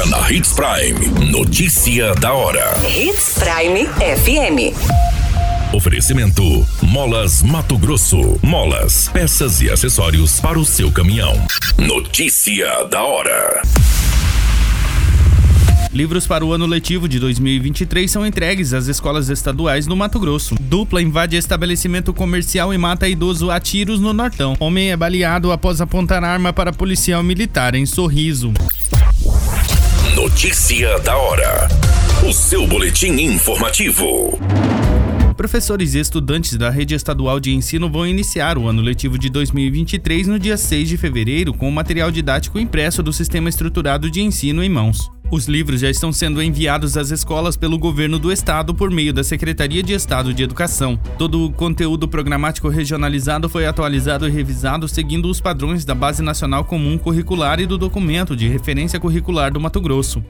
Agora na Hits Prime. Notícia da hora. Hits Prime FM. Oferecimento: Molas Mato Grosso. Molas, peças e acessórios para o seu caminhão. Notícia da hora. Livros para o ano letivo de 2023 são entregues às escolas estaduais no Mato Grosso. Dupla invade estabelecimento comercial e mata idoso a tiros no Nortão. Homem é baleado após apontar arma para policial militar em Sorriso. Notícia da hora. O seu boletim informativo. Professores e estudantes da rede estadual de ensino vão iniciar o ano letivo de 2023 no dia 6 de fevereiro com o material didático impresso do Sistema Estruturado de Ensino em mãos. Os livros já estão sendo enviados às escolas pelo governo do estado por meio da Secretaria de Estado de Educação. Todo o conteúdo programático regionalizado foi atualizado e revisado seguindo os padrões da Base Nacional Comum Curricular e do documento de referência curricular do Mato Grosso.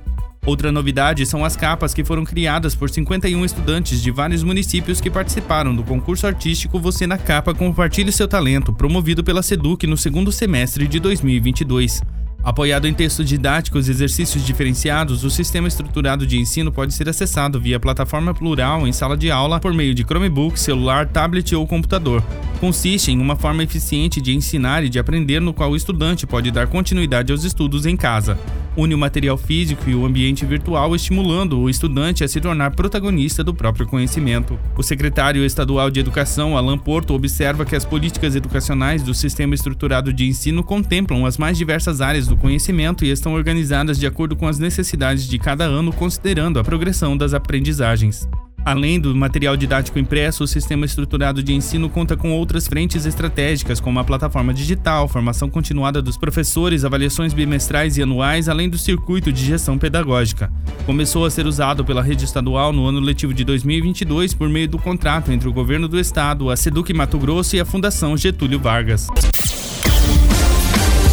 Outra novidade são as capas que foram criadas por 51 estudantes de vários municípios que participaram do concurso artístico Você na Capa Compartilhe Seu Talento, promovido pela SEDUC no segundo semestre de 2022. Apoiado em textos didáticos e exercícios diferenciados, o sistema estruturado de ensino pode ser acessado via plataforma plural em sala de aula por meio de Chromebook, celular, tablet ou computador. Consiste em uma forma eficiente de ensinar e de aprender no qual o estudante pode dar continuidade aos estudos em casa. Une o material físico e o ambiente virtual, estimulando o estudante a se tornar protagonista do próprio conhecimento. O secretário estadual de Educação, Alan Porto, observa que as políticas educacionais do sistema estruturado de ensino contemplam as mais diversas áreas do conhecimento e estão organizadas de acordo com as necessidades de cada ano, considerando a progressão das aprendizagens. Além do material didático impresso, o sistema estruturado de ensino conta com outras frentes estratégicas, como a plataforma digital, formação continuada dos professores, avaliações bimestrais e anuais, além do circuito de gestão pedagógica. Começou a ser usado pela rede estadual no ano letivo de 2022 por meio do contrato entre o governo do estado, a Seduc Mato Grosso e a Fundação Getúlio Vargas.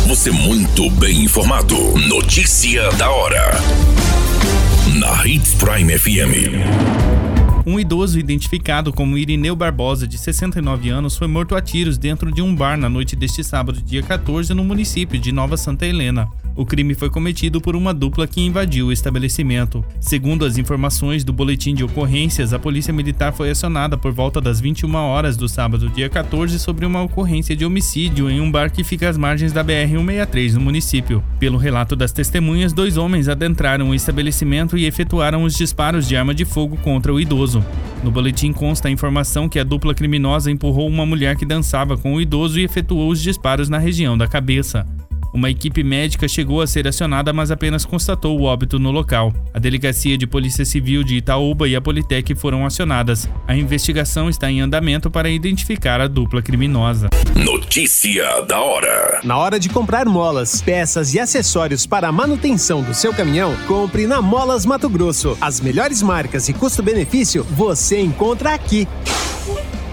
Você muito bem informado. Notícia da hora. Na Hits Prime FM. Um idoso identificado como Irineu Barbosa, de 69 anos, foi morto a tiros dentro de um bar na noite deste sábado, dia 14, no município de Nova Santa Helena. O crime foi cometido por uma dupla que invadiu o estabelecimento. Segundo as informações do boletim de ocorrências, a Polícia Militar foi acionada por volta das 21 horas do sábado, dia 14, sobre uma ocorrência de homicídio em um bar que fica às margens da BR-163 no município. Pelo relato das testemunhas, dois homens adentraram o estabelecimento e efetuaram os disparos de arma de fogo contra o idoso. No boletim consta a informação que a dupla criminosa empurrou uma mulher que dançava com o idoso e efetuou os disparos na região da cabeça. Uma equipe médica chegou a ser acionada, mas apenas constatou o óbito no local. A Delegacia de Polícia Civil de Itaúba e a Politec foram acionadas. A investigação está em andamento para identificar a dupla criminosa. Notícia da hora: Na hora de comprar molas, peças e acessórios para a manutenção do seu caminhão, compre na Molas Mato Grosso. As melhores marcas e custo-benefício você encontra aqui.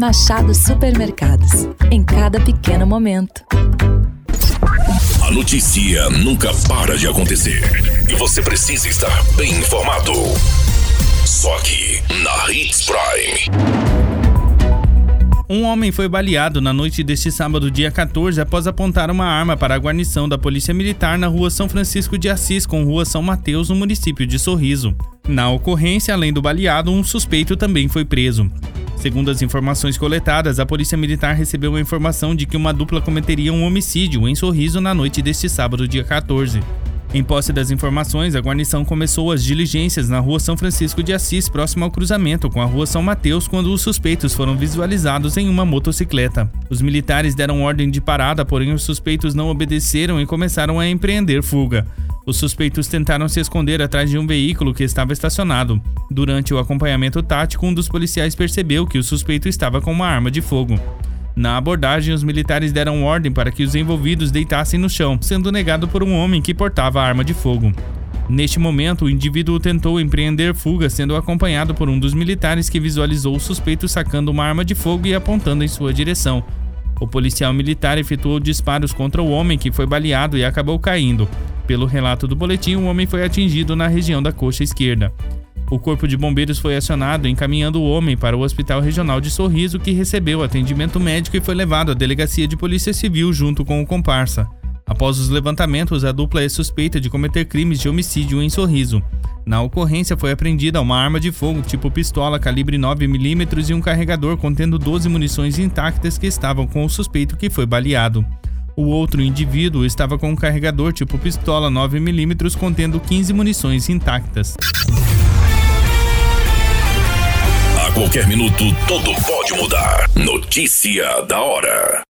Machado Supermercados. Em cada pequeno momento. A notícia nunca para de acontecer. E você precisa estar bem informado. Só aqui, na Hits Prime. Um homem foi baleado na noite deste sábado, dia 14, após apontar uma arma para a guarnição da Polícia Militar na rua São Francisco de Assis com rua São Mateus, no município de Sorriso. Na ocorrência, além do baleado, um suspeito também foi preso. Segundo as informações coletadas, a Polícia Militar recebeu a informação de que uma dupla cometeria um homicídio em Sorriso na noite deste sábado, dia 14. Em posse das informações, a guarnição começou as diligências na rua São Francisco de Assis, próximo ao cruzamento com a rua São Mateus, quando os suspeitos foram visualizados em uma motocicleta. Os militares deram ordem de parada, porém os suspeitos não obedeceram e começaram a empreender fuga. Os suspeitos tentaram se esconder atrás de um veículo que estava estacionado. Durante o acompanhamento tático, um dos policiais percebeu que o suspeito estava com uma arma de fogo. Na abordagem, os militares deram ordem para que os envolvidos deitassem no chão, sendo negado por um homem que portava a arma de fogo. Neste momento, o indivíduo tentou empreender fuga, sendo acompanhado por um dos militares que visualizou o suspeito sacando uma arma de fogo e apontando em sua direção. O policial militar efetuou disparos contra o homem que foi baleado e acabou caindo. Pelo relato do boletim, o homem foi atingido na região da coxa esquerda. O corpo de bombeiros foi acionado, encaminhando o homem para o Hospital Regional de Sorriso, que recebeu atendimento médico e foi levado à delegacia de Polícia Civil junto com o comparsa. Após os levantamentos, a dupla é suspeita de cometer crimes de homicídio em Sorriso. Na ocorrência foi apreendida uma arma de fogo tipo pistola calibre 9mm e um carregador contendo 12 munições intactas que estavam com o suspeito que foi baleado. O outro indivíduo estava com um carregador tipo pistola 9mm contendo 15 munições intactas. A qualquer minuto, tudo pode mudar. Notícia da hora.